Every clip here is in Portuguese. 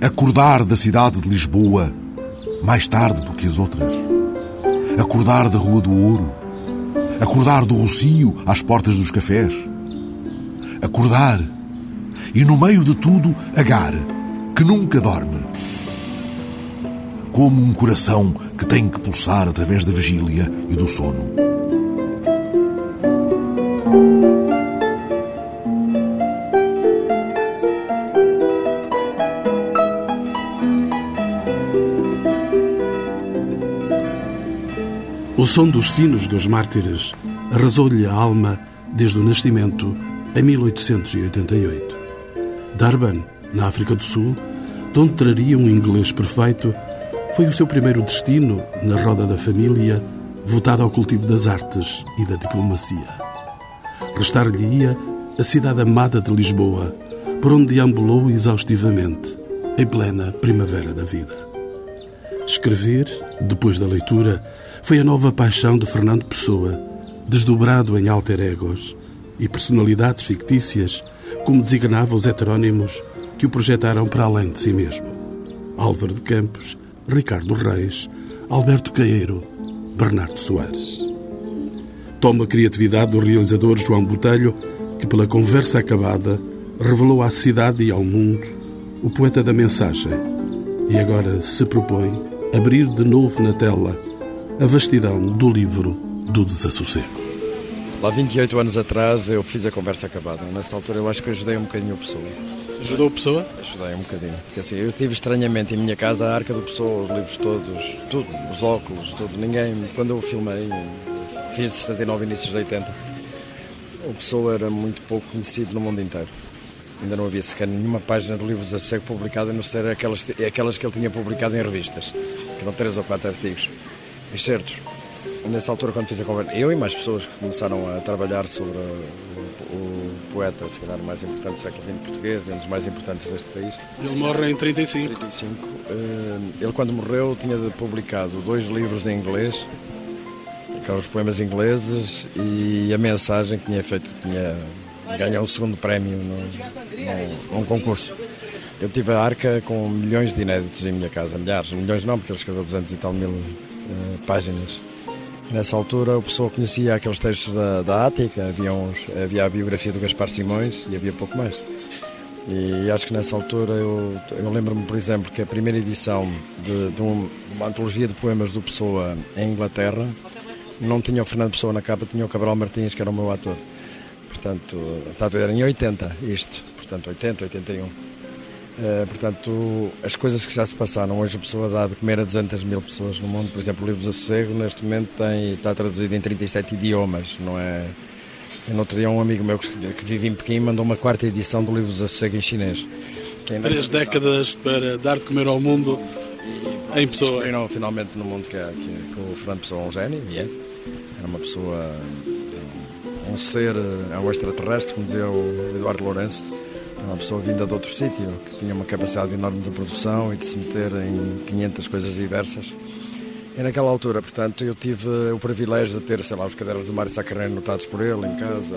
Acordar da cidade de Lisboa mais tarde do que as outras. Acordar da Rua do Ouro. Acordar do Rocio às portas dos cafés. Acordar. E no meio de tudo, Agar, que nunca dorme. Como um coração que tem que pulsar através da vigília e do sono. Som dos sinos dos mártires arrasou-lhe a alma desde o nascimento em 1888. Durban, na África do Sul, de onde traria um inglês perfeito, foi o seu primeiro destino na roda da família, voltada ao cultivo das artes e da diplomacia. Restar-lhe-ia a cidade amada de Lisboa, por onde deambulou exaustivamente, em plena primavera da vida. Escrever, depois da leitura, foi a nova paixão de Fernando Pessoa, desdobrado em alter egos e personalidades fictícias, como designavam os heterónimos que o projetaram para além de si mesmo. Álvaro de Campos, Ricardo Reis, Alberto Caeiro, Bernardo Soares. Toma a criatividade do realizador João Botelho, que pela conversa acabada revelou à cidade e ao mundo o poeta da mensagem e agora se propõe abrir de novo na tela a vastidão do livro do desassossego. Lá 28 anos atrás eu fiz a conversa acabada. Nessa altura eu acho que ajudei um bocadinho a pessoa. Ajudou a pessoa? Ajudei um bocadinho. Porque assim, eu tive estranhamente em minha casa a arca do pessoa, os livros todos, tudo, os óculos, tudo. Ninguém, quando eu filmei, fiz de 79 inícios de 80, o pessoa era muito pouco conhecido no mundo inteiro. Ainda não havia sequer nenhuma página do livro Desassossego publicada, a não ser aquelas, aquelas que ele tinha publicado em revistas, que eram três ou quatro artigos excertos. Nessa altura, quando fiz a conversa, eu e mais pessoas que começaram a trabalhar sobre o, o poeta, se calhar mais importante do século XX português, um dos mais importantes deste país. Ele morre em 35. 35. Eh, ele, quando morreu, tinha publicado dois livros em inglês, que eram os poemas ingleses, e a mensagem que tinha feito, tinha ganhou o segundo prémio num, num concurso. Eu tive a arca com milhões de inéditos em minha casa, milhares, milhões não, porque ele escreveu 200 e tal mil páginas. Nessa altura, o pessoal conhecia aqueles textos da, da Ática, havia, uns, havia a biografia do Gaspar Simões e havia pouco mais. E acho que nessa altura eu, eu lembro-me, por exemplo, que a primeira edição de, de, um, de, uma antologia de poemas do Pessoa em Inglaterra não tinha o Fernando Pessoa na capa, tinha o Cabral Martins, que era o meu ator. Portanto, está a ver, em 80 isto, portanto, 80, 81. Uh, portanto, as coisas que já se passaram, hoje a pessoa dá de comer a 200 mil pessoas no mundo, por exemplo, o livro Sossego, neste momento tem, está traduzido em 37 idiomas, não é? Eu não teria um amigo meu que, que vive em Pequim mandou uma quarta edição do livro Sossego em chinês. Três décadas para dar de comer ao mundo e, em pessoa. Descobriram finalmente no mundo que, é, que, que o Fernando Pessoa é um gênio, e é. Era uma pessoa, um ser, é um extraterrestre, como dizia o Eduardo Lourenço uma pessoa vinda de outro sítio, que tinha uma capacidade enorme de produção e de se meter em 500 coisas diversas. E naquela altura, portanto, eu tive o privilégio de ter, sei lá, os cadernos do Mário Sacarreno notados por ele em casa,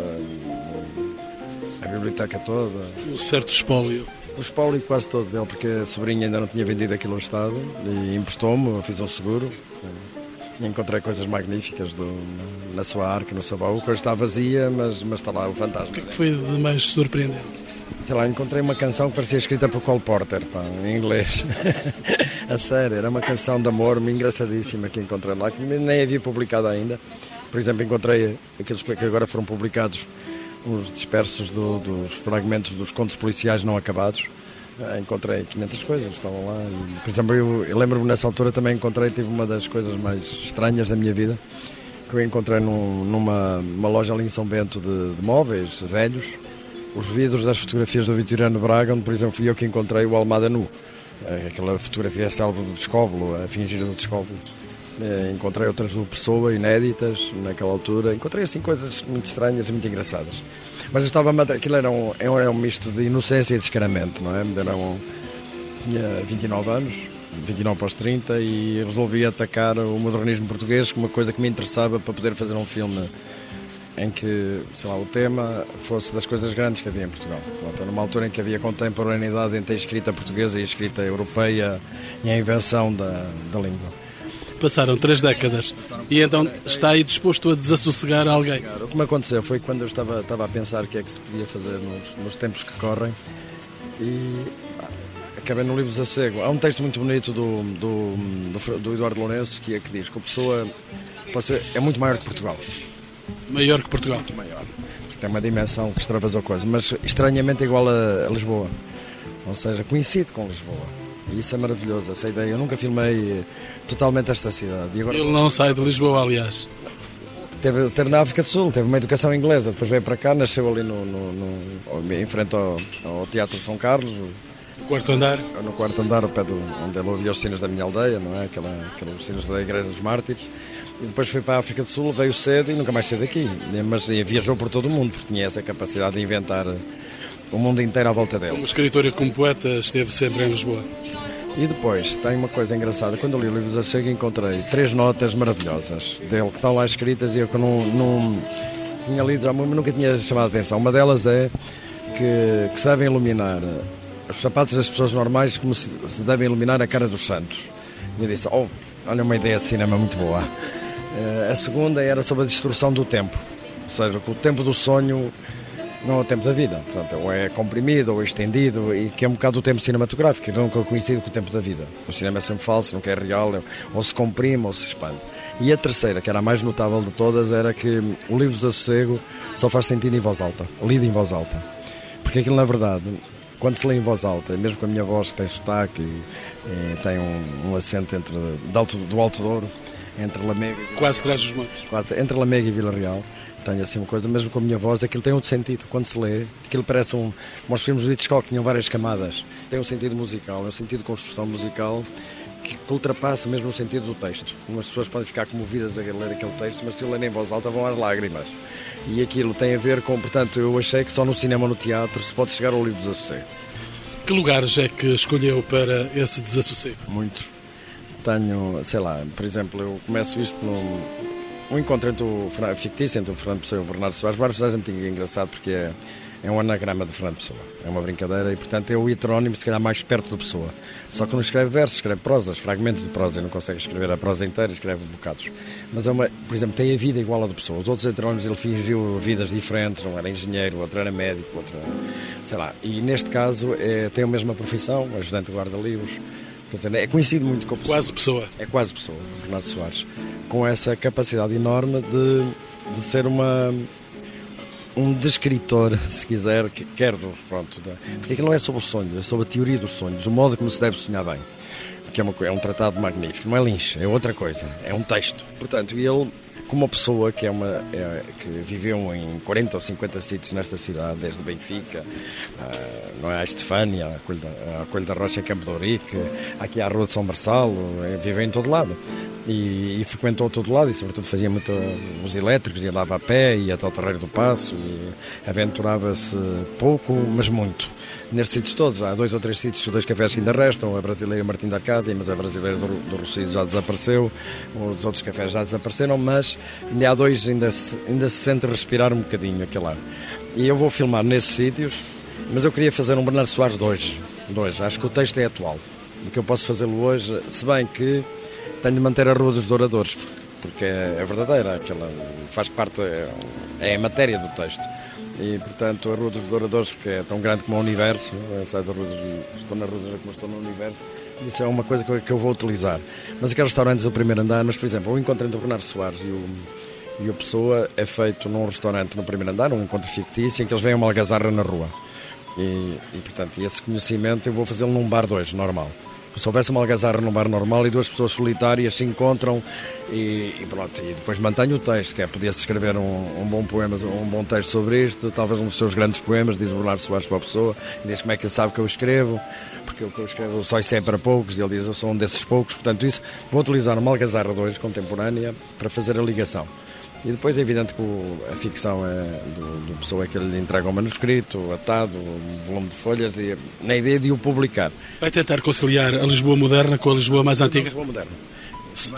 a biblioteca toda. Um certo espólio. O espólio quase todo dele, porque a sobrinha ainda não tinha vendido aquilo ao Estado e emprestou-me, fiz um seguro. E encontrei coisas magníficas do, na sua arca, no seu baú, que hoje está vazia, mas, mas está lá o fantasma. O que, é que foi de mais surpreendente? Sei lá, encontrei uma canção que parecia escrita por Cole Porter, pá, em inglês. a sério, era uma canção de amor engraçadíssima que encontrei lá, que nem havia publicado ainda. Por exemplo, encontrei aqueles que agora foram publicados, os dispersos do, dos fragmentos dos contos policiais não acabados ah, encontrei 500 coisas, estavam lá. E, por exemplo, eu, eu lembro-me nessa altura também encontrei, tive uma das coisas mais estranhas da minha vida, que eu encontrei num, numa loja ali em São Bento de, de, móveis velhos, os vidros das fotografias do Vitoriano Braga, onde, por exemplo, fui eu que encontrei o Almada nu. É, aquela fotografia célebre do descóbulo, a fingir do descóbulo. É, encontrei outras do Pessoa, inéditas, naquela altura. Encontrei assim coisas muito estranhas e muito engraçadas. Mas eu estava aquilo era um, era um misto de inocência e descaramento, não é? Era um, tinha 29 anos, 29 para os 30, e resolvi atacar o modernismo português como uma coisa que me interessava para poder fazer um filme em que, sei lá, o tema fosse das coisas grandes que havia em Portugal. Pronto, numa altura em que havia contemporaneidade entre a escrita portuguesa e a escrita europeia e a invenção da, da língua. Passaram três décadas e então está aí disposto a desassossegar alguém. O que me aconteceu foi quando eu estava, estava a pensar o que é que se podia fazer nos, nos tempos que correm e acabei no livro Desassossego. Há um texto muito bonito do, do, do, do Eduardo Lourenço que, é, que diz que a pessoa é muito maior que Portugal. Maior que Portugal? Muito maior. Tem uma dimensão que extravasou coisa, mas estranhamente igual a, a Lisboa. Ou seja, coincide com Lisboa. E isso é maravilhoso, essa ideia. Eu nunca filmei totalmente esta cidade. Agora... Ele não sai de Lisboa, aliás. Teve, teve na África do Sul, teve uma educação inglesa, depois veio para cá, nasceu ali no, no, no em frente ao, ao Teatro de São Carlos, no quarto andar? No quarto andar, ao pé do, onde ele ouvia os sinos da minha aldeia, não é? Aquela, aqueles sinos da Igreja dos Mártires. E depois foi para a África do Sul, veio cedo e nunca mais saiu daqui. Mas viajou por todo o mundo, porque tinha essa capacidade de inventar o mundo inteiro à volta dele. Como escritor e como poeta, esteve sempre em Lisboa. E depois, tem uma coisa engraçada, quando eu li o livro da Sega encontrei três notas maravilhosas dele, que estão lá escritas e eu que não, não tinha lido já, mas nunca tinha chamado a atenção. Uma delas é que, que se devem iluminar os sapatos das pessoas normais como se, se devem iluminar a cara dos santos. E eu disse, oh, olha uma ideia de cinema muito boa. Eh, a segunda era sobre a destruição do tempo, ou seja, que o tempo do sonho não é o tempo da vida, portanto, ou é comprimido ou é estendido, e que é um bocado o tempo cinematográfico, que nunca coincido com o tempo da vida. O cinema é sempre falso, nunca é real, ou se comprime ou se expande. E a terceira, que era a mais notável de todas, era que o livro do Sossego só faz sentido em voz alta, lido em voz alta. Porque aquilo, na verdade, quando se lê em voz alta, mesmo com a minha voz que tem sotaque e, e tem um, um, acento entre, alto, do Alto Douro, entre Lamega... Quase traz os montes. Quase, entre Lamega e Vila Real, tenho assim uma coisa, mesmo com a minha voz, aquilo tem outro sentido. Quando se lê, aquilo parece um. Os filmes do Hitchcock, tinham várias camadas. Tem um sentido musical, é um sentido de construção musical que, ultrapassa mesmo o sentido do texto. Umas pessoas podem ficar comovidas a ler aquele texto, mas se lerem em voz alta vão às lágrimas. E aquilo tem a ver com, portanto, eu achei que só no cinema ou no teatro se pode chegar ao livro desassossego. Que lugares é que escolheu para esse desassossego? Muitos. Tenho, sei lá, por exemplo, eu começo isto no, um encontro entre o fictício entre o Fernando Pessoa e o Bernardo Soares. Bernardo Soares é muito engraçado porque é, é um anagrama de Fernando Pessoa. É uma brincadeira e, portanto, é o heterónimo, se calhar, mais perto da pessoa. Só que não escreve versos, escreve prosas, fragmentos de prosa e não consegue escrever a prosa inteira, escreve bocados. Mas, é uma, por exemplo, tem a vida igual à da pessoa. Os outros heterónimos ele fingiu vidas diferentes, um era engenheiro, outro era médico, outro era, sei lá. E neste caso é, tem a mesma profissão, ajudante de guarda-livros. É conhecido muito com a pessoa. Quase pessoa. É quase pessoa, Bernardo Soares com essa capacidade enorme de, de ser uma um descritor, se quiser, que quer dos, pronto, porque aquilo não é sobre os sonhos, é sobre a teoria dos sonhos, o modo como se deve sonhar bem, que é, uma, é um tratado magnífico, não é linche, é outra coisa, é um texto. Portanto, ele como uma pessoa que, é uma, é, que viveu em 40 ou 50 sítios nesta cidade, desde Benfica, uh, não é, a Estefânia, a Coelho, da, a da Rocha em Campo de Ourique, aqui à Rua de São Marçalo, é, viveu em todo lado. E, e, frequentou todo lado e sobretudo fazia muito os elétricos, ia andava a pé, ia até ao Terreiro do Passo, aventurava-se pouco, mas muito nestes sítios todos. Há dois ou três sítios, dois cafés que ainda restam. A brasileira Martim da Arcádia, mas a brasileira do, do já desapareceu. Os outros cafés já desapareceram, mas há dois ainda se, ainda se sente respirar um bocadinho aquele ar. E eu vou filmar nesses sítios, mas eu queria fazer um Bernardo Soares de hoje. De hoje. Acho que o texto é atual. Do que eu posso fazê-lo hoje, se bem que tenho de manter a Rua dos Douradores, porque é, é verdadeira, aquela faz parte, é, é a matéria do texto e portanto a Rua dos Douradores, porque é tão grande como o universo, sai da Rua dos, estou na Rua como estou no universo, isso é uma coisa que eu, que eu vou utilizar. Mas aqueles restaurantes do primeiro andar, mas por exemplo, o encontro entre o Bernardo Soares e o, e a pessoa é feito num restaurante no primeiro andar, um encontro fictício, em que eles vêm uma algazarra na rua. E, e portanto, esse conhecimento eu vou fazê-lo num bar 2, normal se houvesse uma algazarra num bar normal e duas pessoas solitárias se encontram e, e pronto, e depois mantenho o texto, que é, podia-se escrever um, um, bom poema, um bom texto sobre isto, talvez um dos seus grandes poemas, diz Bernardo Soares para a pessoa, e diz como é que ele sabe que eu escrevo, porque o que eu escrevo só isso é para poucos, e ele diz eu sou um desses poucos, portanto isso, vou utilizar uma algazarra 2 contemporânea para fazer a ligação. E depois é evidente que a ficção é do, do pessoa que lhe entrega o manuscrito, atado, um volume de folhas, e na ideia de o publicar. Vai tentar conciliar a Lisboa moderna com a Lisboa mais antiga? A Lisboa moderna.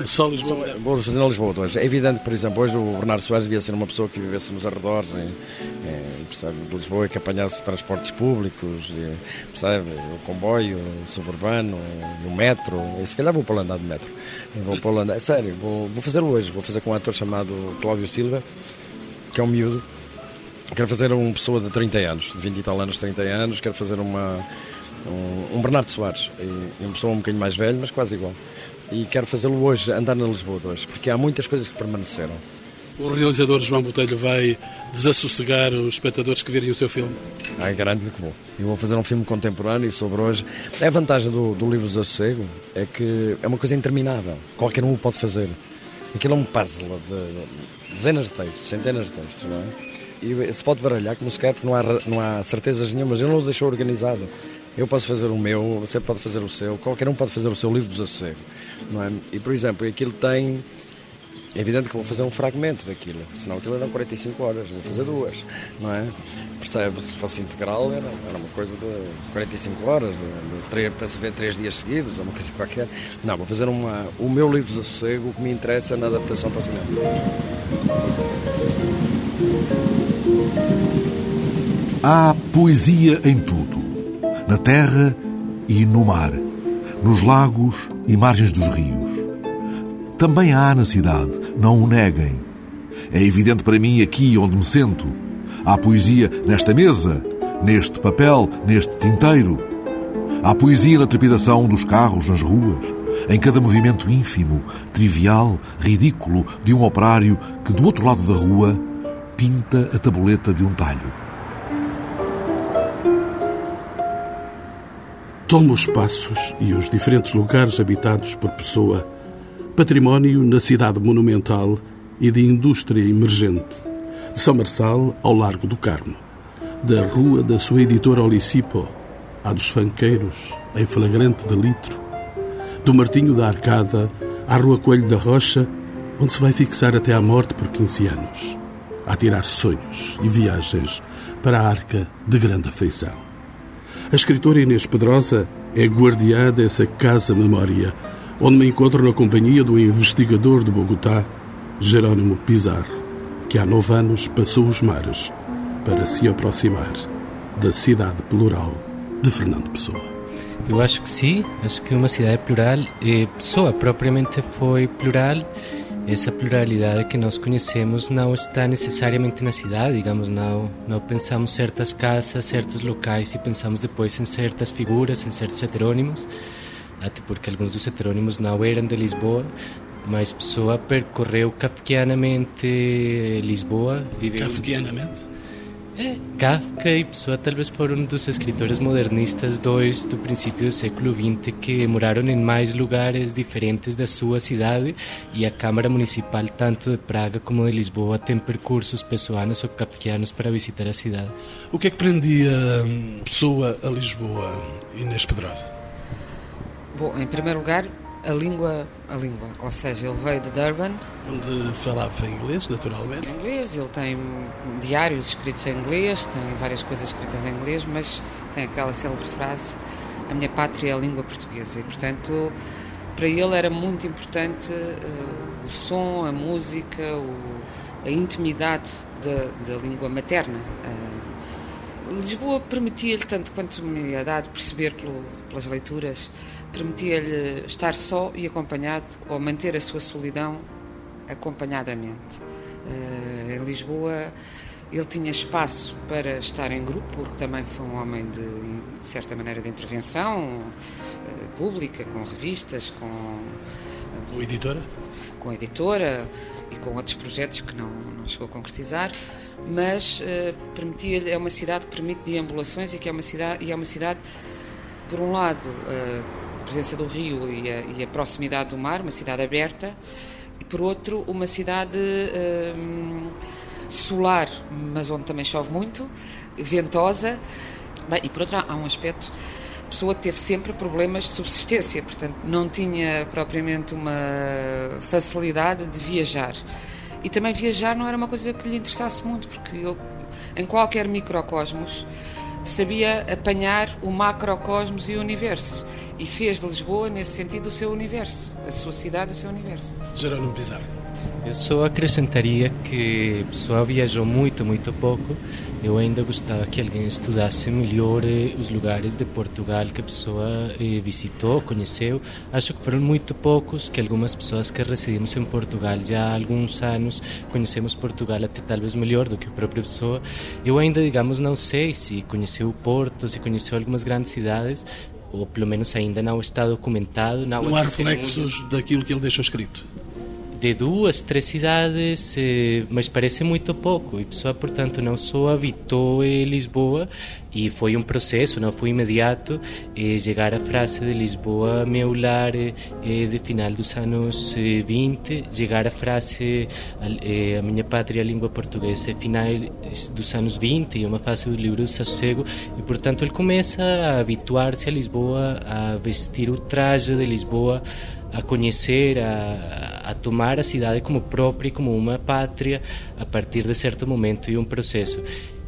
Só Lisboa? Vou fazer na Lisboa hoje. É evidente, por exemplo, hoje o Bernardo Soares devia ser uma pessoa que vivesse nos arredores em, em, percebe, de Lisboa e que apanhasse transportes públicos, e, percebe, o comboio, o suburbano, o metro. E se calhar vou para lá andar de metro. Vou para lá andar, sério, vou, vou fazê-lo hoje. Vou fazer com um ator chamado Cláudio Silva, que é um miúdo. Quero fazer uma pessoa de 30 anos, de 20 e tal anos, 30 anos. Quero fazer uma, um, um Bernardo Soares, e, uma pessoa um bocadinho mais velho, mas quase igual e quero fazê-lo hoje, andar na Lisboa de hoje, porque há muitas coisas que permaneceram. O realizador João Botelho vai desassossegar os espectadores que virem o seu filme? Ah, garanto que vou. Eu vou fazer um filme contemporâneo sobre hoje. A vantagem do, do livro Desassossego, é que é uma coisa interminável. Qualquer um o pode fazer. Aquilo é um puzzle de dezenas de textos, centenas de textos, não é? E se pode baralhar como se quer, porque não há, não há certezas nenhumas. Eu não o deixou organizado. Eu posso fazer o meu, você pode fazer o seu, qualquer um pode fazer o seu livro do desassossego. Não é? E, por exemplo, aquilo tem. É evidente que vou fazer um fragmento daquilo, senão aquilo eram 45 horas, vou fazer duas, não é? Percebe? Se fosse integral era, era uma coisa de 45 horas, de, para se ver três dias seguidos, ou uma coisa qualquer. Não, vou fazer uma, o meu livro do desassossego, o que me interessa é na adaptação para o cinema. Há poesia em tudo na terra e no mar, nos lagos e margens dos rios. Também há na cidade, não o neguem. É evidente para mim aqui onde me sento. Há poesia nesta mesa, neste papel, neste tinteiro. Há poesia na trepidação dos carros nas ruas, em cada movimento ínfimo, trivial, ridículo de um operário que do outro lado da rua pinta a tabuleta de um talho. Toma os espaços e os diferentes lugares habitados por pessoa, património na cidade monumental e de indústria emergente, de São Marçal ao Largo do Carmo, da rua da sua editora Olicipo, à dos fanqueiros, em flagrante de litro, do Martinho da Arcada à Rua Coelho da Rocha, onde se vai fixar até à morte por 15 anos, a tirar sonhos e viagens para a arca de grande afeição. A escritora Inês Pedrosa é guardiã dessa casa memória, onde me encontro na companhia do investigador de Bogotá, Jerónimo Pizarro, que há nove anos passou os mares para se aproximar da cidade plural de Fernando Pessoa. Eu acho que sim, acho que uma cidade plural, e Pessoa propriamente foi plural essa pluralidade que nós conhecemos não está necessariamente na cidade, digamos, não, não pensamos certas casas, certos locais e pensamos depois em certas figuras, em certos heterônimos, até porque alguns dos heterônimos não eram de Lisboa, mas Pessoa percorreu kafkianamente Lisboa. Viveu... Kafkianamente? Kafka e Pessoa talvez foram dos escritores modernistas dois do princípio do século XX que moraram em mais lugares diferentes da sua cidade e a Câmara Municipal tanto de Praga como de Lisboa tem percursos pessoanos ou kafkianos para visitar a cidade. O que é que prendia hum, Pessoa a Lisboa, Inês Pedrosa? Bom, em primeiro lugar, a língua, a língua, ou seja, ele veio de Durban. Onde falava inglês, naturalmente. Inglês, ele tem diários escritos em inglês, tem várias coisas escritas em inglês, mas tem aquela célebre frase: A minha pátria é a língua portuguesa. E, portanto, para ele era muito importante uh, o som, a música, o, a intimidade da, da língua materna. Uh, Lisboa permitia-lhe, tanto quanto me é dado perceber pelo, pelas leituras, permitia-lhe estar só e acompanhado ou manter a sua solidão acompanhadamente. Uh, em Lisboa ele tinha espaço para estar em grupo, porque também foi um homem de, de certa maneira de intervenção uh, pública, com revistas, com. Uh, com editora? Com a editora e com outros projetos que não, não chegou a concretizar, mas permitia é uma cidade que permite deambulações e que é uma cidade, e é uma cidade por um lado, presença do rio e a, e a proximidade do mar, uma cidade aberta, e por outro, uma cidade hum, solar, mas onde também chove muito, ventosa. Bem, e por outro, há um aspecto a pessoa teve sempre problemas de subsistência, portanto, não tinha propriamente uma facilidade de viajar. E também viajar não era uma coisa que lhe interessasse muito, porque ele, em qualquer microcosmos, sabia apanhar o macrocosmos e o universo. E fez de Lisboa, nesse sentido, o seu universo, a sua cidade, o seu universo. Jerónimo Pizarro. Eu só acrescentaria que a pessoa viajou muito, muito pouco. Eu ainda gostava que alguém estudasse melhor eh, os lugares de Portugal que a pessoa eh, visitou, conheceu. Acho que foram muito poucos, que algumas pessoas que residimos em Portugal já há alguns anos conhecemos Portugal até talvez melhor do que a própria pessoa. Eu ainda, digamos, não sei se conheceu o Porto, se conheceu algumas grandes cidades, ou pelo menos ainda não está documentado. Não, não há reflexos daquilo que ele deixou escrito de duas, três cidades, eh, mas parece muito pouco. E pessoa, portanto, não só habitou Lisboa, e foi um processo, não foi imediato, eh, chegar à frase de Lisboa, meu lar, eh, de final dos anos 20, chegar à frase a, minha pátria, a língua portuguesa, final dos anos 20, e uma fase do livro do Sossego, e portanto ele começa a habituar-se a Lisboa, a vestir o traje de Lisboa, a conhecer, a, a tomar a cidade como própria, como uma pátria, a partir de certo momento e um processo.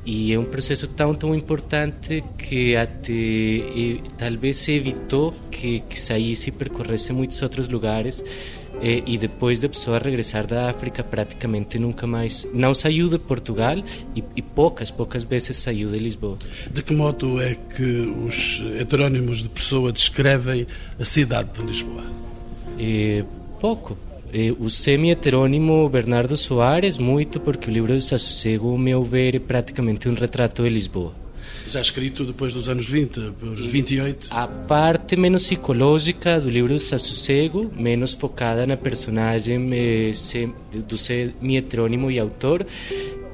E é um processo tão, tão importante que até e, talvez se evitou que, que saísse e percorresse muitos outros lugares. E, e, depois da pessoa regressar da África praticamente nunca mais não saiu de Portugal e, e, poucas poucas vezes saiu de Lisboa de que modo é que os heterónimos de pessoa descrevem a cidade de Lisboa é, pouco. É, o semi-heterônimo Bernardo Soares, muito, porque o livro do Sossego, ao meu ver, é praticamente um retrato de Lisboa. Já escrito depois dos anos 20, por 28? A parte menos psicológica do livro do Sossego, menos focada na personagem eh, do semi-heterônimo e autor,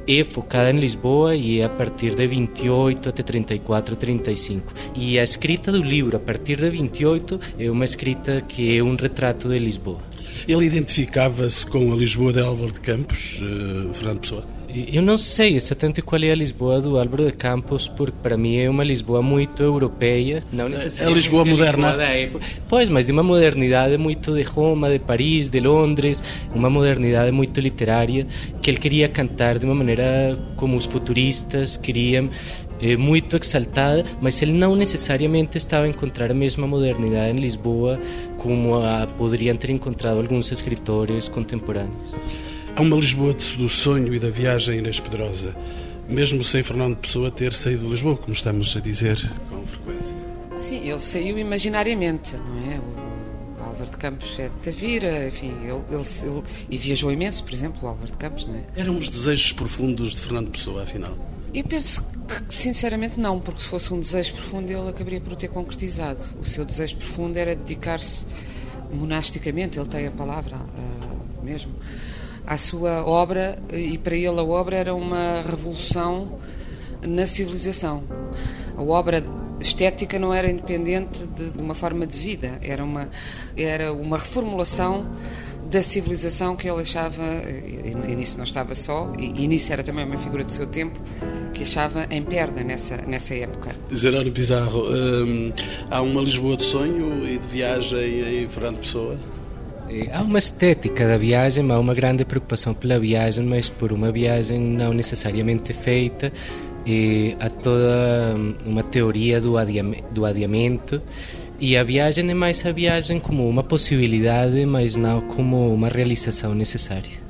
é focada em Lisboa e é a partir de 28 até 34, 35. E a escrita do livro a partir de 28 é uma escrita que é um retrato de Lisboa. Ele identificava-se com a Lisboa de Álvaro de Campos, uh, Fernando Pessoa? Eu não sei exatamente qual é a Lisboa do Álvaro de Campos, porque para mim é uma Lisboa muito europeia, não necessariamente é a Lisboa moderna. Lisboa da época. Pois, mas de uma modernidade muito de Roma, de Paris, de Londres, uma modernidade muito literária que ele queria cantar de uma maneira como os futuristas queriam, eh, muito exaltada, mas ele não necessariamente estava a encontrar a mesma modernidade em Lisboa como a poderiam ter encontrado alguns escritores contemporâneos. Há uma Lisboa do sonho e da viagem Inês Pedrosa, mesmo sem Fernando Pessoa ter saído de Lisboa, como estamos a dizer com frequência. Sim, ele saiu imaginariamente, não é? O Álvaro de Campos é de Tavira, enfim, ele, ele, ele, e viajou imenso, por exemplo, o Álvaro de Campos, não é? Eram os desejos profundos de Fernando Pessoa, afinal? Eu penso sinceramente, não, porque se fosse um desejo profundo, ele acabaria por o ter concretizado. O seu desejo profundo era dedicar-se monasticamente, ele tem a palavra uh, mesmo à sua obra e para ele a obra era uma revolução na civilização. A obra estética não era independente de, de uma forma de vida, era uma, era uma reformulação da civilização que ele achava, e, e nisso não estava só, e, e nisso era também uma figura do seu tempo, que achava em perda nessa, nessa época. Gerardo Pizarro, hum, há uma Lisboa de sonho e de viagem em Fernando Pessoa? Há uma estética da viagem, há uma grande preocupação pela viagem, mas por uma viagem não necessariamente feita. E há toda hum, uma teoria do, do adiamento e a viagem é mais a viagem como uma possibilidade, mas não como uma realização necessária.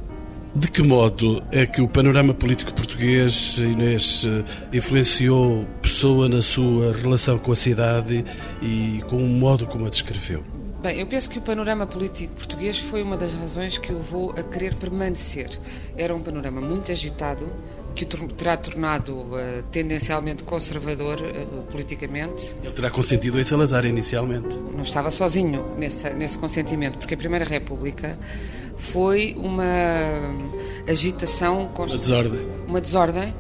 De que modo é que o panorama político português, Inês, influenciou Pessoa na sua relação com a cidade e com o modo como a descreveu? Bem, eu penso que o panorama político português foi uma das razões que o levou a querer permanecer. Era um panorama muito agitado, que o terá tornado uh, tendencialmente conservador uh, politicamente. Ele terá consentido em Salazar inicialmente. Não estava sozinho nesse, nesse consentimento, porque a Primeira República foi uma agitação... Uma desordem. Uma desordem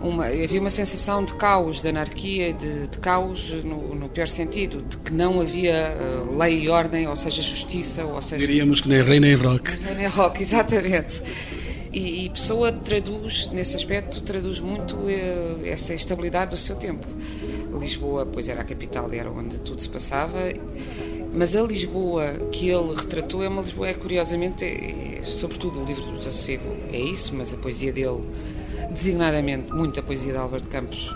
uma, havia uma sensação de caos, de anarquia, de, de caos no, no, pior sentido, de que não havia uh, lei e ordem, ou seja, justiça, ou seja... Diríamos que nem rei nem rock. Nem rock, exatamente. E, e Pessoa traduz, nesse aspecto, traduz muito uh, essa estabilidade do seu tempo. Lisboa, pois era a capital era onde tudo se passava, mas a Lisboa que ele retratou é uma Lisboa, é, curiosamente, é, é, sobretudo o livro do Desassossego, é isso, mas a poesia dele designadamente muita poesia de Álvaro de Campos.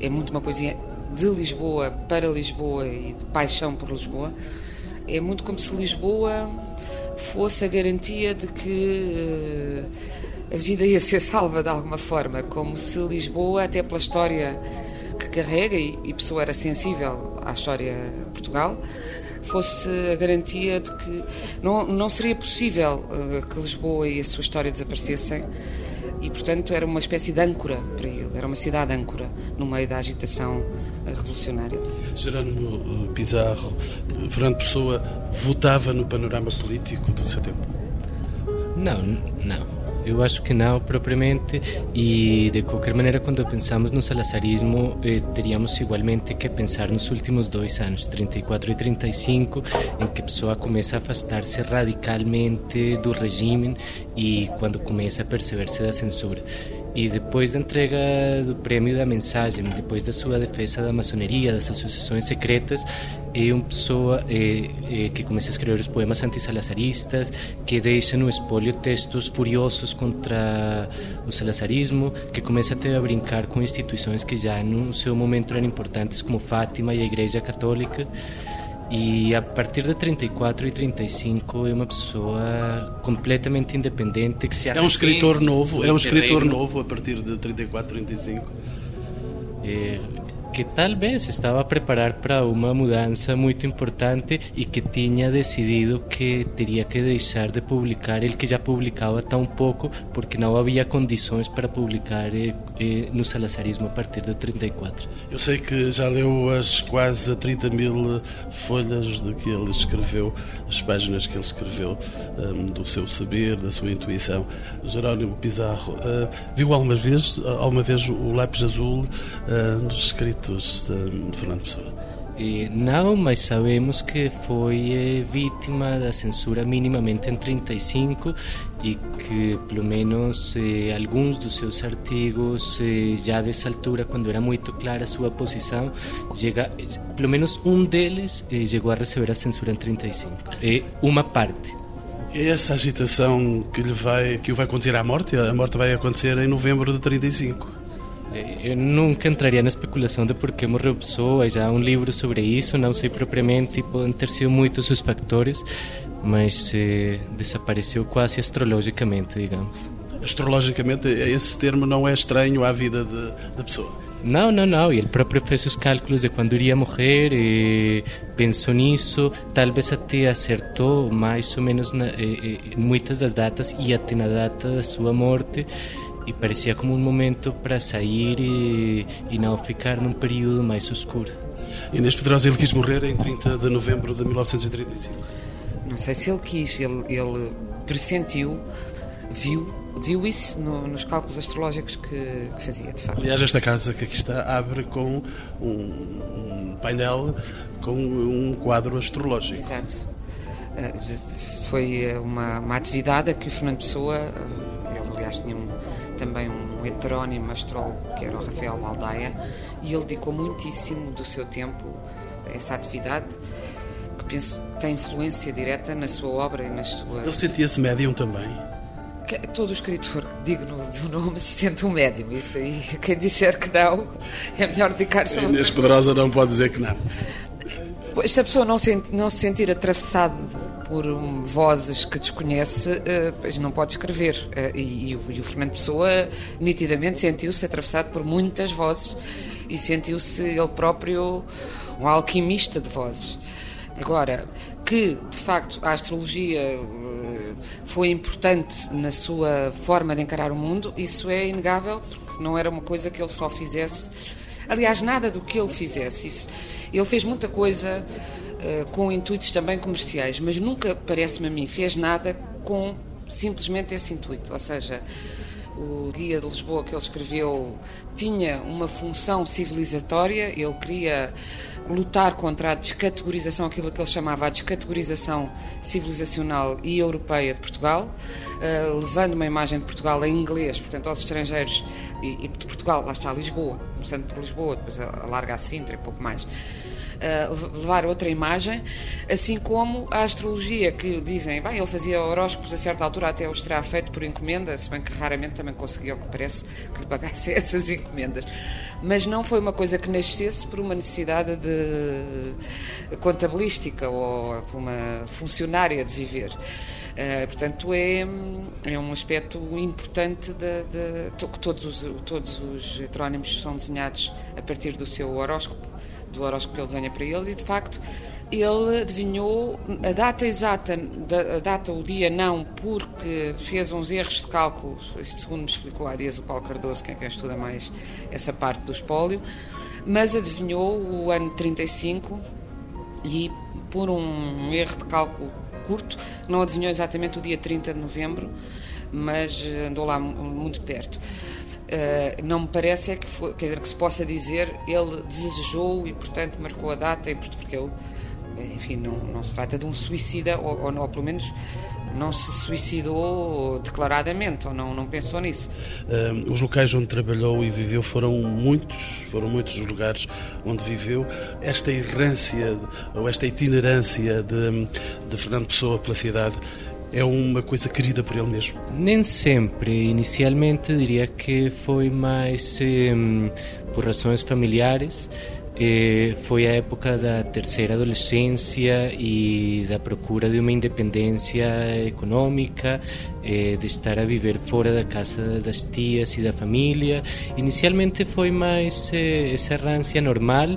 É muito uma poesia de Lisboa para Lisboa e de paixão por Lisboa. É muito como se Lisboa fosse a garantia de que uh, a vida ia ser salva de alguma forma, como se Lisboa, até pela história que carrega, e, e Pessoa era sensível à história de Portugal, fosse a garantia de que não, não seria possível uh, que Lisboa e a sua história desaparecessem e, portanto, era uma espécie de âncora para ele, era uma cidade âncora no meio da agitação eh, revolucionária. Jerónimo eh, Pizarro, Fernando Pessoa votava no panorama político do seu tempo? Não, não. Eu acho que não propriamente e de qualquer maneira quando pensamos no salazarismo eh, teríamos igualmente que pensar nos últimos dois anos, 34 e 35, em que a pessoa começa a afastar-se radicalmente do regime e quando começa a perceber-se da censura. E depois da entrega do prêmio da mensagem, depois da sua defesa da maçonaria, das associações secretas, é uma pessoa é, é, que começa a escrever os poemas anti-salazaristas, que deixa no espólio textos furiosos contra o salazarismo, que começa até a brincar com instituições que já no seu momento eram importantes, como Fátima e a Igreja Católica. E a partir de 34 e 35 é uma pessoa completamente independente que se É um escritor novo, é um escritor novo a partir de 34, 35. É, que talvez estava a preparar para uma mudança muito importante e que tinha decidido que teria que deixar de publicar ele que já publicava tão pouco porque não havia condições para publicar eh, eh, no salazarismo a partir de 34. Eu sei que já leu as quase 30 mil folhas de que ele escreveu, as páginas que ele escreveu um, do seu saber, da sua intuição. Jerónimo Pizarro, uh, viu alguma vez, alguma vez o lápis azul uh, nos escritos de, Fernando Pessoa? E não, mas sabemos que foi eh, vítima da censura minimamente em 35 e que pelo menos eh, alguns dos seus artigos eh, já dessa altura quando era muito clara a sua posição chega, pelo menos um deles eh, chegou a receber a censura em 35 e uma parte. É essa agitação que lhe vai que o vai conduzir à morte? A morte vai acontecer em novembro de 35 eu nunca entraria na especulação de por que morreu Pessoa, já há um livro sobre isso, não sei propriamente, e podem ter sido muitos os factores, mas eh, desapareceu quase astrologicamente, digamos. Astrologicamente, esse termo não é estranho à vida da pessoa? Não, não, não. Ele próprio fez os cálculos de quando iria morrer, e pensou nisso, talvez até acertou mais ou menos na, eh, muitas das datas e até na data da sua morte e parecia como um momento para sair e, e não ficar num período mais escuro. Inês Pedrosa, ele quis morrer em 30 de novembro de 1935. Não sei se ele quis, ele, ele pressentiu, viu, viu isso no, nos cálculos astrológicos que, que, fazia, de facto. Aliás, esta casa que aqui está abre com um, um painel com um quadro astrológico. Exato. Uh, foi uma, uma atividade a que o Fernando Pessoa, ele aliás tinha um também um heterónimo astrólogo que era o Rafael Baldaia e ele dedicou muitíssimo do seu tempo a essa atividade que penso que tem influência direta na sua obra e nas suas... Ele sentia-se médium também? Todo escritor digno do nome se sente um médium. Isso aí, quem disser que não, é melhor dedicar-se a Inês Pedrosa não pode dizer que não. Se a pessoa não se, não se sentir atravessada por vozes que desconhece, uh, não pode escrever. Uh, e, o, e, o, Fernando Pessoa nitidamente sentiu-se atravessado por muitas vozes e sentiu-se ele próprio um alquimista de vozes. Agora, que de facto a astrologia uh, foi importante na sua forma de encarar o mundo, isso é inegável, porque não era uma coisa que ele só fizesse. Aliás, nada do que ele fizesse. Isso, ele fez muita coisa eh, com intuitos também comerciais, mas nunca, parece-me a mim, fez nada com simplesmente esse intuito. Ou seja, o Guia de Lisboa que ele escreveu tinha uma função civilizatória, ele queria lutar contra a descategorização, aquilo que ele chamava a descategorização civilizacional e europeia de Portugal, uh, levando uma imagem de Portugal em inglês, portanto, aos estrangeiros, e, e de Portugal, lá está Lisboa, começando por Lisboa, depois a, a larga a Sintra e pouco mais levar outra imagem, assim como a astrologia, que dizem, bem, ele fazia horóscopos a certa altura, até os terá feito por encomenda, se bem que raramente também conseguia, o que parece, que lhe pagasse essas encomendas. Mas não foi uma coisa que nascesse por uma necessidade de contabilística ou por uma funcionária de viver. Uh, portanto, é, é um aspecto importante de, de, que todos os, todos os heterónimos são desenhados a partir do seu horóscopo, do horóscopo que ele desenha para eles, e de facto ele adivinhou a data exata, a data, o dia não, porque fez uns erros de cálculos, isto segundo me explicou há dias o Paulo Cardoso, que é quem estuda mais essa parte do espólio, mas adivinhou o ano 35 e por um erro de cálculo curto, não adivinhou exatamente o dia 30 de novembro, mas andou lá muito perto. Uh, não me parece é que, foi, quer dizer, que se possa dizer ele desejou e, portanto, marcou a data, e, porque ele, enfim, não, não se trata de um suicida, ou, ou, ou pelo menos não se suicidou declaradamente ou não, não pensou nisso. Uh, os locais onde trabalhou e viveu foram muitos, foram muitos os lugares onde viveu. Esta errância ou esta itinerância de, de Fernando Pessoa pela cidade é uma coisa querida por ele mesmo? Nem sempre. Inicialmente diria que foi mais por razões familiares. Foi a época da terceira adolescência e da procura de uma independência econômica, de estar a viver fora da casa das tias e da família. Inicialmente foi mais eh, essa errância normal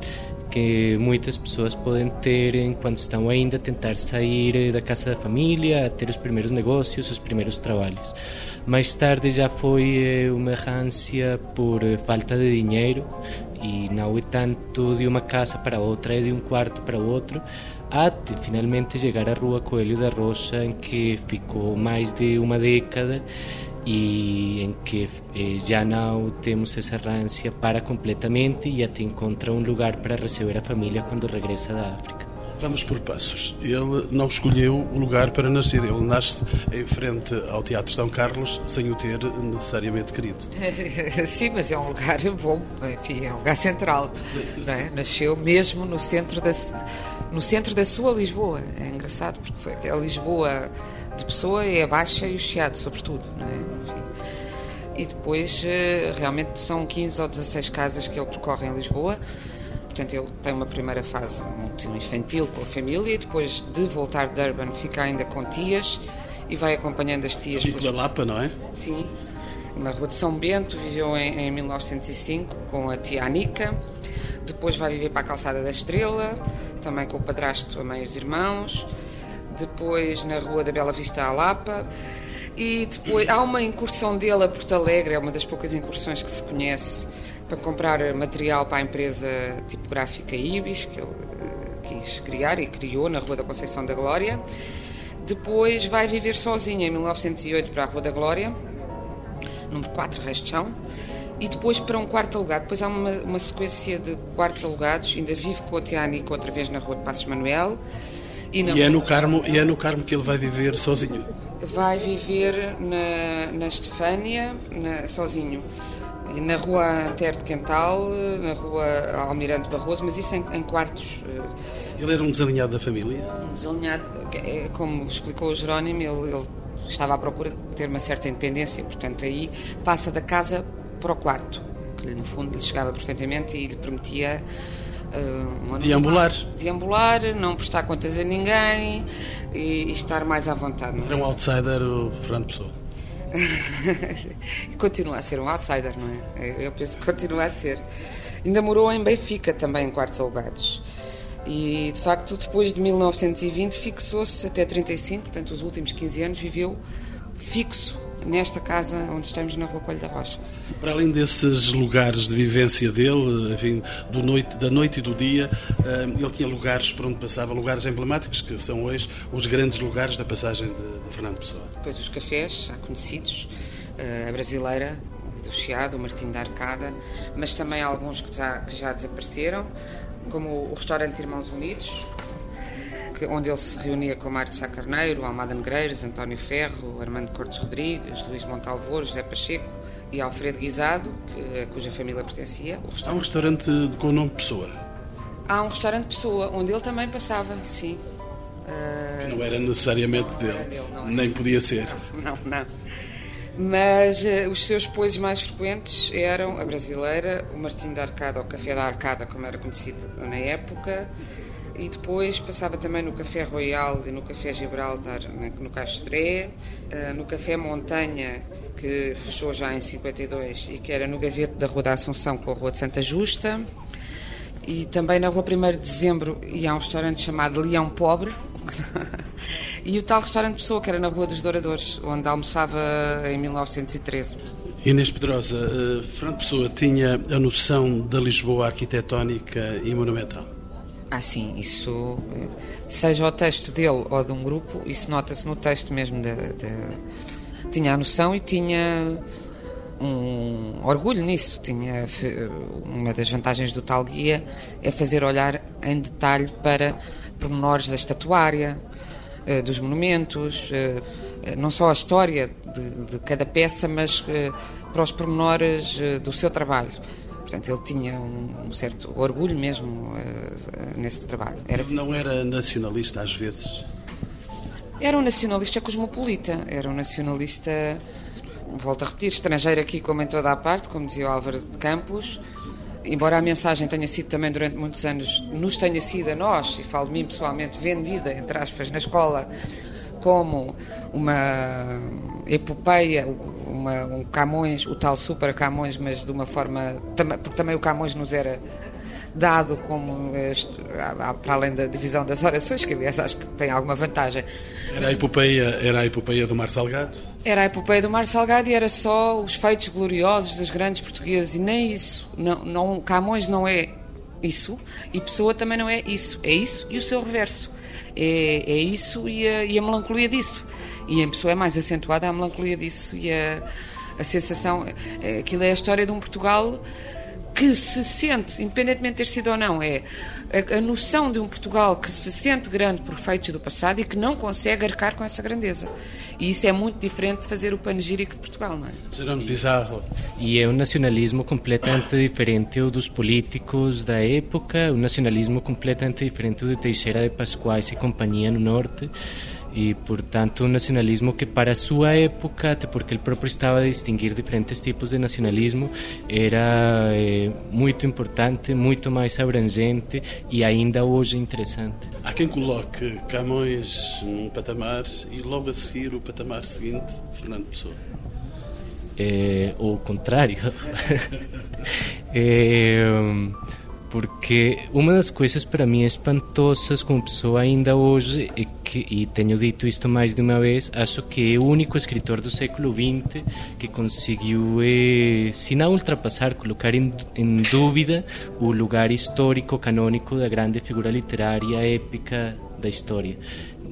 que muitas pessoas podem ter enquanto estão ainda a tentar sair eh, da casa da família, a ter os primeiros negócios, os primeiros trabalhos. Mais tarde já foi eh, uma errância por eh, falta de dinheiro e não é tanto de uma casa para outra, é de um quarto para outro, até finalmente chegar à Rua Coelho da Rocha, em que ficou mais de uma década e em que eh, já não temos essa errância para completamente e até encontra um lugar para receber a família quando regressa da África. Vamos por passos. Ele não escolheu o lugar para nascer. Ele nasce em frente ao Teatro São Carlos sem o ter necessariamente querido. Sim, mas é um lugar bom, enfim, é um lugar central. É? Nasceu mesmo no centro da, no centro da sua Lisboa. É engraçado porque foi a Lisboa de pessoa é a Baixa e o Chiado, sobretudo. Não é? Enfim. E depois, eh, realmente, são 15 ou 16 casas que ele percorre em Lisboa. Portanto, ele tem uma primeira fase muito infantil com a família e depois de voltar de Durban fica ainda com tias e vai acompanhando as tias. Pela Lapa, não é? Sim. Na Rua de São Bento, viveu em, em 1905 com a tia Anica. Depois vai viver para a Calçada da Estrela, também com o padrasto, a mãe e os irmãos depois na Rua da Bela Vista à Lapa. E depois há uma incursão dele a Porto Alegre, é uma das poucas incursões que se conhece, para comprar material para a empresa tipográfica Ibis, que ele uh, quis criar e criou na Rua da Conceição da Glória. Depois vai viver sozinho em 1908 para a Rua da Glória, número 4, resto de chão. E depois para um quarto alugado. Depois há uma, uma sequência de quartos alugados. Ainda vive com a Tiânico outra vez na Rua de Passos Manuel. E, e, é no Carmo, e é no Carmo que ele vai viver sozinho? Vai viver na, na Estefânia, na, sozinho. Na rua Ter de Quental, na rua Almirante Barroso, mas isso em, em quartos. Eh, ele era um desalinhado da família? Um desalinhado, é, como explicou o Jerónimo, ele, ele estava à procura de ter uma certa independência, portanto aí passa da casa para o quarto, que no fundo lhe chegava perfeitamente e lhe permitia uh, deambular. Deambular, não prestar contas a ninguém e, e estar mais à vontade. Era um outsider o Fernando Pessoa. continua a ser um outsider, não é? Eu penso que continua a ser. Ainda morou em Benfica também, em quartos alugados. E, de facto, depois de 1920 fixou-se até 35, portanto, os últimos 15 anos viveu fixo nesta casa onde estamos na Rua Coelho da Rocha. Para além desses lugares de vivência dele, enfim, do noite, da noite e do dia, eh, ele tinha lugares por onde passava, lugares emblemáticos, que são hoje os grandes lugares da passagem de, de Fernando Pessoa. Depois os cafés, já conhecidos, eh, a Brasileira, do Chiado, o Martinho da Arcada, mas também alguns que já, que já desapareceram, como o restaurante Irmãos Unidos, onde ele se reunia com Mário de Sá Carneiro, Almada Negreiros, António Ferro, Armando Cortes Rodrigues, Luís Montalvor, José Pacheco e Alfredo Guisado, que, cuja família pertencia. Há um restaurante com o nome Pessoa. Há um restaurante Pessoa, onde ele também passava, sim. Que não era necessariamente Não dele, era dele, não era. nem podia ser. Não, não. Mas eh, os seus poeses mais frequentes eram a brasileira, o Martim da Arcada, ou Café da Arcada, como era conhecido na época, e depois passava também no Café Royal e no Café Gibraltar, no Castré, eh, no Café Montanha, que fechou já em 52 e que era no Gavete da Rua da Assunção com a Rua de Santa Justa. E também na rua 1 de dezembro ia a um restaurante chamado Leão Pobre. e o tal restaurante Pessoa, que era na Rua dos Douradores, onde almoçava em 1913. Inês Pedrosa, eh, Fernando Pessoa tinha a noção da Lisboa arquitetónica e monumental. Ah, sim, isso, eh, seja o texto dele ou de um grupo, isso nota-se no texto mesmo. De, de- Tinha a noção e tinha um orgulho nisso. Tinha uma das vantagens do tal guia é fazer olhar em detalhe para pormenores da estatuária, eh, dos monumentos, eh, não só a história de, de cada peça, mas para os pormenores do seu trabalho. Portanto, ele tinha um, um certo orgulho mesmo eh, nesse trabalho. Era, não era nacionalista às vezes. era um nacionalista cosmopolita, era um nacionalista, volto a repetir, estrangeiro aqui como em toda a parte, como dizia o Álvaro de Campos. Embora a mensagem tenha sido também durante muitos anos, nos tenha sido a nós, e falo de mim pessoalmente, vendida, entre aspas, na escola, como uma epopeia, uma, um Camões, o tal super Camões, mas de uma forma. Porque também o Camões nos era dado como. para além da divisão das orações, que aliás acho que tem alguma vantagem. Era a epopeia, era a epopeia do Mar Salgado. Era a epopeia do Mar Salgado e era só os feitos gloriosos dos grandes portugueses e nem isso. Não, não, Camões não é isso e Pessoa também não é isso. É isso e o seu reverso. É, é isso e a, e a melancolia disso. E em Pessoa é mais acentuada a melancolia disso e a, a sensação. é- Aquilo é a história de um Portugal que se sente, independentemente de ter sido ou não, é a, a noção de um Portugal que se sente grande por feitos do passado e que não consegue arcar com essa grandeza. E isso é muito diferente de fazer o panegírico de Portugal, não é? Gerando Pizarro. E é um nacionalismo completamente diferente dos políticos da época, um nacionalismo completamente diferente de Teixeira de Pascoais e companhia no norte. E, portanto, um nacionalismo que para a sua época, porque ele próprio estava a distinguir diferentes tipos de nacionalismo, era eh, muito importante, muito mais abrangente e ainda hoje interessante. Há quem coloque Camões num patamar e logo a seguir o patamar seguinte, Fernando Pessoa. eh, o contrário. Eh, porque uma das coisas para mim espantosas como pessoa ainda hoje é que, e tenho dito isto mais de uma vez, acho que é o único escritor do século XX que conseguiu, eh, se não ultrapassar, colocar em, em dúvida o lugar histórico, canônico da grande figura literária épica da história.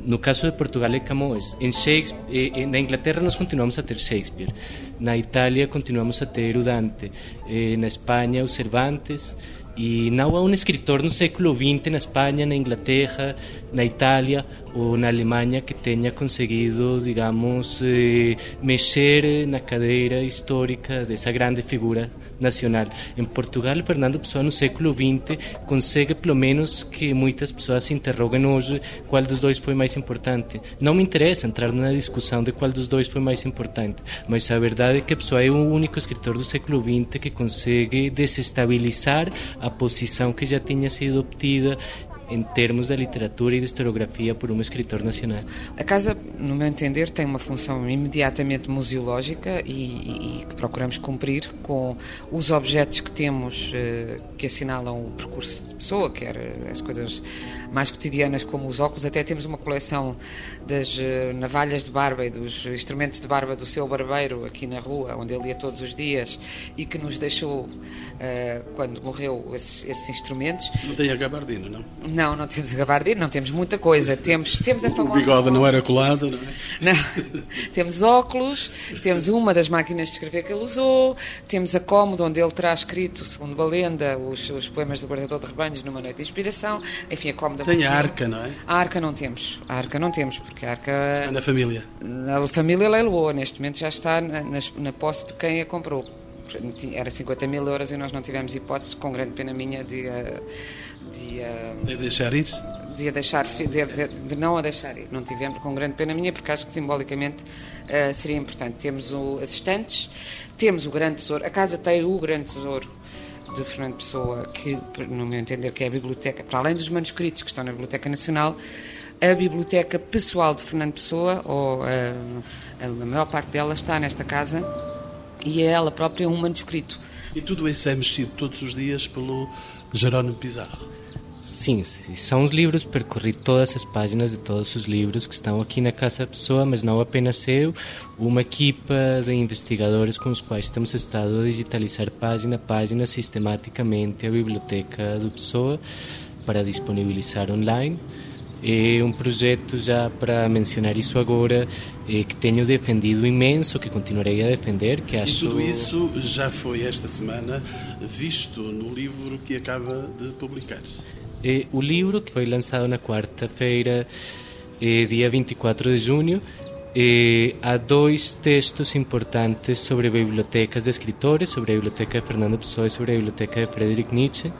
No caso de Portugal é Camões. Em Shakespeare, eh, eh, na Inglaterra nós continuamos a ter Shakespeare. Na Itália continuamos a ter o Dante. Eh, na Espanha Cervantes. E não há um escritor no século XX na Espanha, na Inglaterra, na Itália ou na Alemanha que tenha conseguido, digamos, eh, mexer na cadeira histórica dessa grande figura nacional. Em Portugal, Fernando Pessoa no século XX consegue pelo menos que muitas pessoas se interroguem hoje qual dos dois foi mais importante. Não me interessa entrar na discussão de qual dos dois foi mais importante, mas a verdade é que Pessoa é o único escritor do século XX que consegue desestabilizar a posição que já tinha sido obtida em termos da literatura e da historiografia por um escritor nacional. A casa, no meu entender, tem uma função imediatamente museológica e, e- e que procuramos cumprir com os objetos que temos eh, que assinalam o percurso de pessoa, quer eh, as coisas mais cotidianas como os óculos, até temos uma coleção das eh, navalhas de barba e dos instrumentos de barba do seu barbeiro aqui na rua, onde ele ia todos os dias e que nos deixou, quando morreu, esses, esses instrumentos. Não tem a gabardina, não? Não, não temos a gabardina, não temos muita coisa. Temos, temos a O famosa... bigode não era colado, não é? Não. temos óculos, temos uma das máquinas de escrever que ele usou, temos a cómoda onde ele terá escrito, segundo a lenda, os, os poemas do Guardador de Rebanhos numa noite de inspiração. Enfim, a cómoda. Tem a arca, não é? A arca não temos. A arca não temos, porque a arca. Está na família. A família leiloou, neste momento já está na, nas- na posse de quem a comprou. era 50 mil euros e nós não tivemos hipótese, com grande pena minha, de, de, de deixar ir? De, deixar, de, de, de, não a deixar ir. Não tivemos, com grande pena minha, porque acho que simbolicamente uh, seria importante. Temos o, as estantes, temos o grande tesouro, a casa tem o grande tesouro de Fernando Pessoa, que, no meu entender, que é a biblioteca, para além dos manuscritos que estão na Biblioteca Nacional, a biblioteca pessoal de Fernando Pessoa, ou a, a, a maior parte dela, está nesta casa e é ela própria um manuscrito. E tudo isso é mexido todos os dias pelo Jerónimo Pizarro? Sim, são os livros, percorri todas as páginas de todos os livros que estão aqui na Casa Pessoa, mas não apenas eu, uma equipa de investigadores com os quais temos estado a digitalizar página a página sistematicamente a biblioteca do Pessoa para disponibilizar online. É um projeto, já para mencionar isso agora, é, que tenho defendido imenso, que continuarei a defender. Que acho... E tudo isso já foi esta semana visto no livro que acaba de publicar. É, o livro, que foi lançado na quarta-feira, é, dia 24 de junho, é, há dois textos importantes sobre bibliotecas de escritores, sobre a biblioteca de Fernando Pessoa e sobre a biblioteca de Friedrich Nietzsche.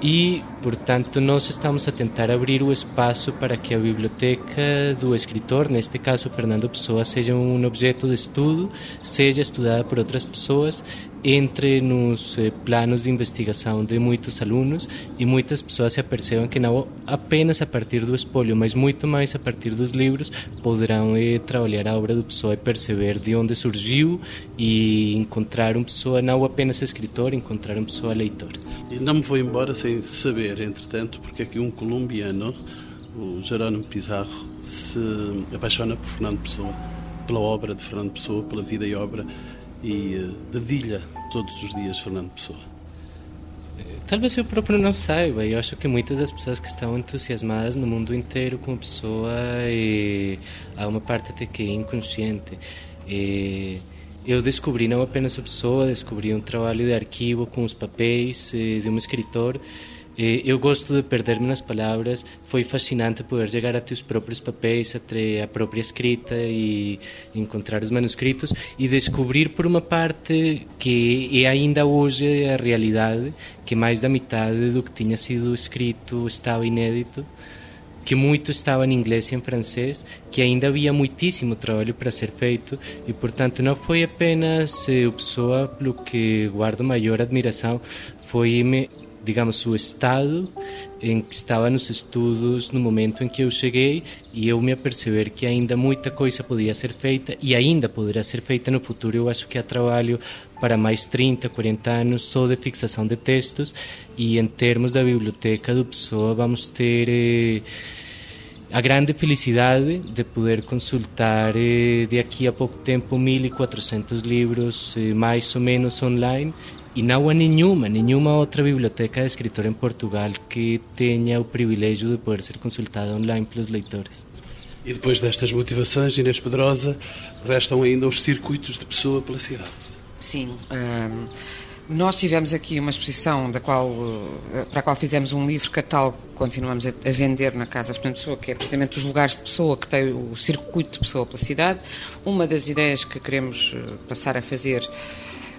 E, portanto, nós estamos a tentar abrir o espaço para que a biblioteca do escritor, neste caso Fernando Pessoa, seja um objeto de estudo, seja estudada por outras pessoas entre nos eh, planos de investigação de muitos alunos e muitas pessoas se apercebam que não apenas a partir do espólio, mas muito mais a partir dos livros poderão eh, trabalhar a obra do Pessoa e perceber de onde surgiu e encontrar um Pessoa não apenas escritor, encontrar um Pessoa leitor. E não me vou embora sem saber, entretanto, porque é que um colombiano, o Jerónimo Pizarro, se apaixona por Fernando Pessoa, pela obra de Fernando Pessoa, pela vida e obra e eh, dedilha todos os dias Fernando Pessoa? Talvez eu próprio não saiba. Eu acho que muitas das pessoas que estão entusiasmadas no mundo inteiro com a pessoa e há uma parte de que é inconsciente. E eu descobri não apenas a pessoa, descobri um trabalho de arquivo com os papéis eh, de um escritor eh, eu gosto de perder-me nas palavras. Foi fascinante poder chegar até os próprios papéis, até a própria escrita e encontrar os manuscritos e descobrir, por uma parte, que é ainda hoje a realidade, que mais da metade do que tinha sido escrito estava inédito que muito estava em inglês e em francês, que ainda havia muitíssimo trabalho para ser feito e, portanto, não foi apenas eh, o pessoa pelo que guardo maior admiração, foi digamos, o estado em que estava nos estudos no momento em que eu cheguei e eu me aperceber que ainda muita coisa podia ser feita e ainda poderá ser feita no futuro. Eu acho que há trabalho para mais 30, 40 anos só de fixação de textos e em termos da biblioteca do Pessoa vamos ter... Eh, a grande felicidade de poder consultar eh, de aqui a pouco tempo 1400 livros eh, mais ou menos online e não há nenhuma, nenhuma outra biblioteca de escritor em Portugal que tenha o privilégio de poder ser consultada online pelos leitores. E depois destas motivações, Inês Pedrosa, restam ainda os circuitos de pessoa pela cidade. Sim. Um, nós tivemos aqui uma exposição da qual, eh, para a qual fizemos um livro catálogo continuamos a, a vender na Casa Fernando Pessoa, que é precisamente os lugares de pessoa que tem o circuito de pessoa pela cidade. Uma das ideias que queremos eh, passar a fazer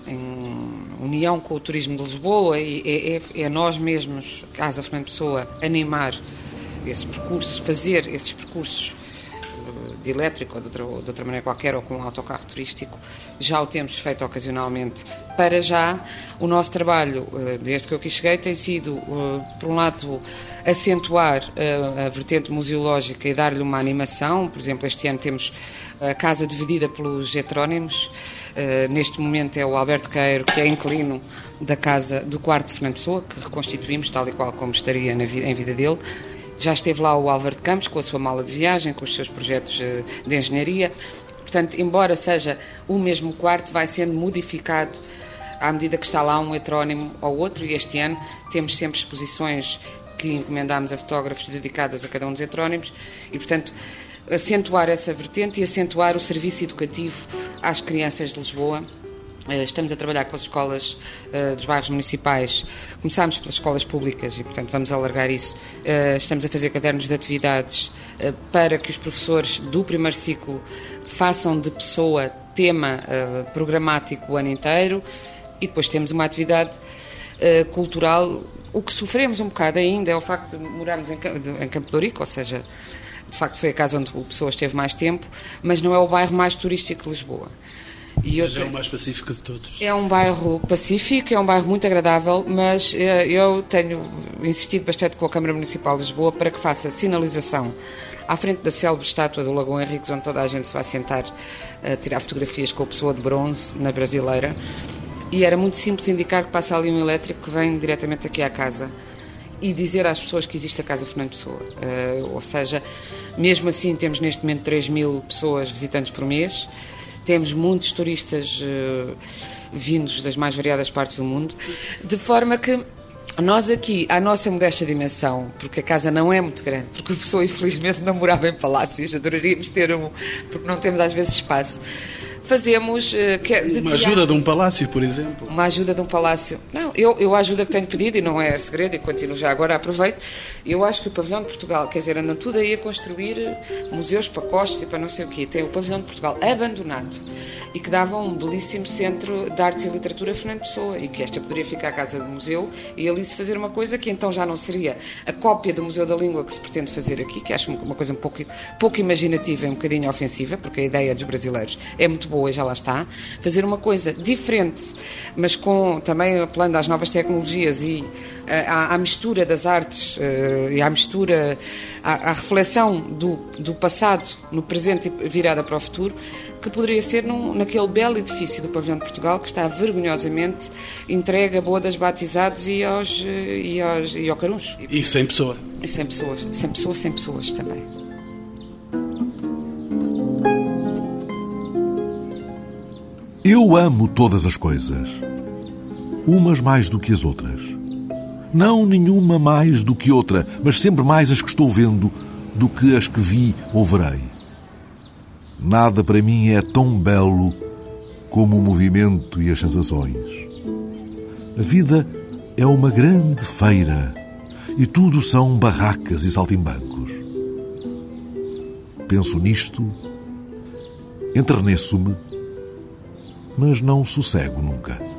em união com o turismo de Lisboa e é, é, é nós mesmos, Casa Fernando Pessoa, animar esse percurso, fazer esses percursos eh, de elétrico ou de outra, de outra, maneira qualquer ou com um autocarro turístico, já o temos feito ocasionalmente. Para já, o nosso trabalho, eh, desde que eu aqui cheguei, tem sido, eh, por um lado, acentuar a vertente museológica e dar-lhe uma animação. Por exemplo, este ano temos a casa dividida pelos heterónimos Uh, neste momento é o Alberto Queiro, que é inclino da casa do quarto de Fernando Pessoa, que reconstituímos tal e qual como estaria vida, em vida dele. Já esteve lá o Álvaro de Campos com a sua mala de viagem, com os seus projetos uh, de engenharia. Portanto, embora seja o mesmo quarto, vai sendo modificado à medida que está lá um heterónimo ou outro, e este ano temos sempre exposições que encomendámos a fotógrafos dedicadas a cada um dos heterónimos, e portanto acentuar essa vertente e acentuar o serviço educativo às crianças de Lisboa. Eh, estamos a trabalhar com as escolas uh, dos bairros municipais. Começámos pelas escolas públicas e, portanto, vamos alargar isso. Uh, estamos a fazer cadernos de atividades para que os professores do primeiro ciclo façam de pessoa tema programático o ano inteiro. E depois temos uma atividade cultural. O que sofremos um bocado ainda é o facto de morarmos em, em Campo de Ourique, ou seja, de facto foi a casa onde o Pessoa esteve mais tempo, mas não é o bairro mais turístico de Lisboa. E mas é o mais pacífico de todos. É um bairro pacífico, é um bairro muito agradável, mas eh, eu tenho insistido bastante com a Câmara Municipal de Lisboa para que faça sinalização à frente da célebre estátua do Lagoa Henriques, onde toda a gente se vai sentar a tirar fotografias com a pessoa de bronze na brasileira. E era muito simples indicar que passa ali um elétrico que vem diretamente aqui à casa e dizer às pessoas que existe a Casa Fernando Pessoa. Uh, ou seja, mesmo assim temos neste momento 3 mil pessoas visitantes por mês. Temos muitos turistas uh, vindos das mais variadas partes do mundo, de forma que nós aqui, à nossa modesta dimensão, porque a casa não é muito grande, porque a pessoa infelizmente não morava em palácios, adoraríamos ter um, porque não temos às vezes espaço fazemos. Uh, que, é uma ajuda de um palácio, por exemplo. Uma ajuda de um palácio. Não, eu, eu a ajuda que tenho pedido, e não é segredo, e continuo já agora, aproveito. Eu acho que o Pavilhão de Portugal, quer dizer, andam tudo aí a construir museus para costas e para não sei o quê. Tem o Pavilhão de Portugal abandonado e que dava um belíssimo centro de artes e literatura Fernando Pessoa e que esta poderia ficar a casa do museu e ali se fazer uma coisa que então já não seria a cópia do Museu da Língua que se pretende fazer aqui, que acho uma coisa um pouco, pouco imaginativa e um bocadinho ofensiva, porque a ideia dos brasileiros é muito boa e já lá está, fazer uma coisa diferente, mas com também apelando às novas tecnologias e eh, à, à mistura das artes uh, e à mistura, à, à reflexão do, do passado no presente e virada para o futuro, que poderia ser num, naquele belo edifício do Pavilhão de Portugal que está vergonhosamente entregue a bodas, batizados e aos, eh, e aos e ao caruncho. E sem pessoa. E sem pessoas, sem pessoas, sem pessoas também. Eu amo todas as coisas, umas mais do que as outras. Não nenhuma mais do que outra, mas sempre mais as que estou vendo do que as que vi ou verei. Nada para mim é tão belo como o movimento e as sensações. A vida é uma grande feira e tudo são barracas e saltimbancos. Penso nisto, enterneço-me, mas não sossego nunca.